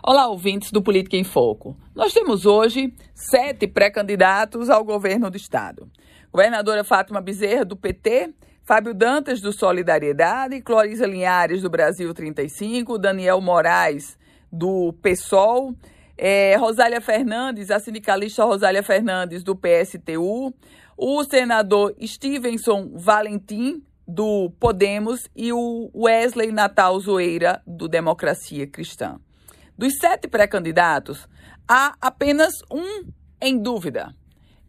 Olá, ouvintes do Política em Foco. Nós temos hoje sete pré-candidatos ao governo do Estado. Governadora Fátima Bezerra, do PT, Fábio Dantas, do Solidariedade, Clorisa Linhares, do Brasil 35, Daniel Moraes, do PSOL, é, Rosália Fernandes, a sindicalista Rosália Fernandes, do PSTU, o senador Stevenson Valentim, do Podemos, e o Wesley Natal Zoeira, do Democracia Cristã. Dos sete pré-candidatos, há apenas um em dúvida.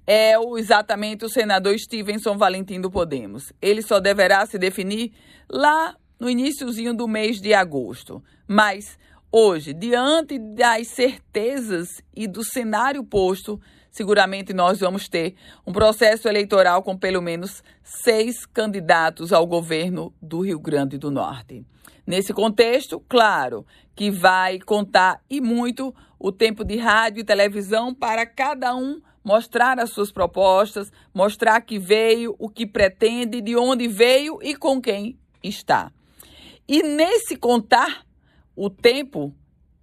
É exatamente o senador Stevenson Valentim do Podemos. Ele só deverá se definir lá no iníciozinho do mês de agosto. Mas hoje, diante das certezas e do cenário posto, seguramente nós vamos ter um processo eleitoral com pelo menos seis candidatos ao governo do Rio Grande do Norte. Nesse contexto, claro que vai contar e muito o tempo de rádio e televisão para cada um mostrar as suas propostas, mostrar que veio, o que pretende, de onde veio e com quem está. E nesse contar o tempo,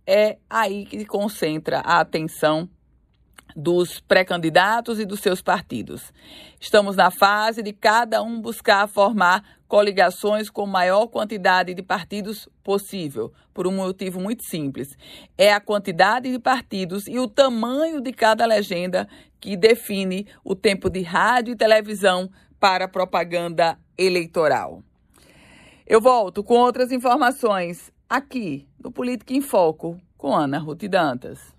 é aí que concentra a atenção dos pré-candidatos e dos seus partidos. Estamos na fase de cada um buscar formar coligações com maior quantidade de partidos possível, por um motivo muito simples. É a quantidade de partidos e o tamanho de cada legenda que define o tempo de rádio e televisão para propaganda eleitoral. Eu volto com outras informações aqui no Política em Foco com Ana Ruth Dantas.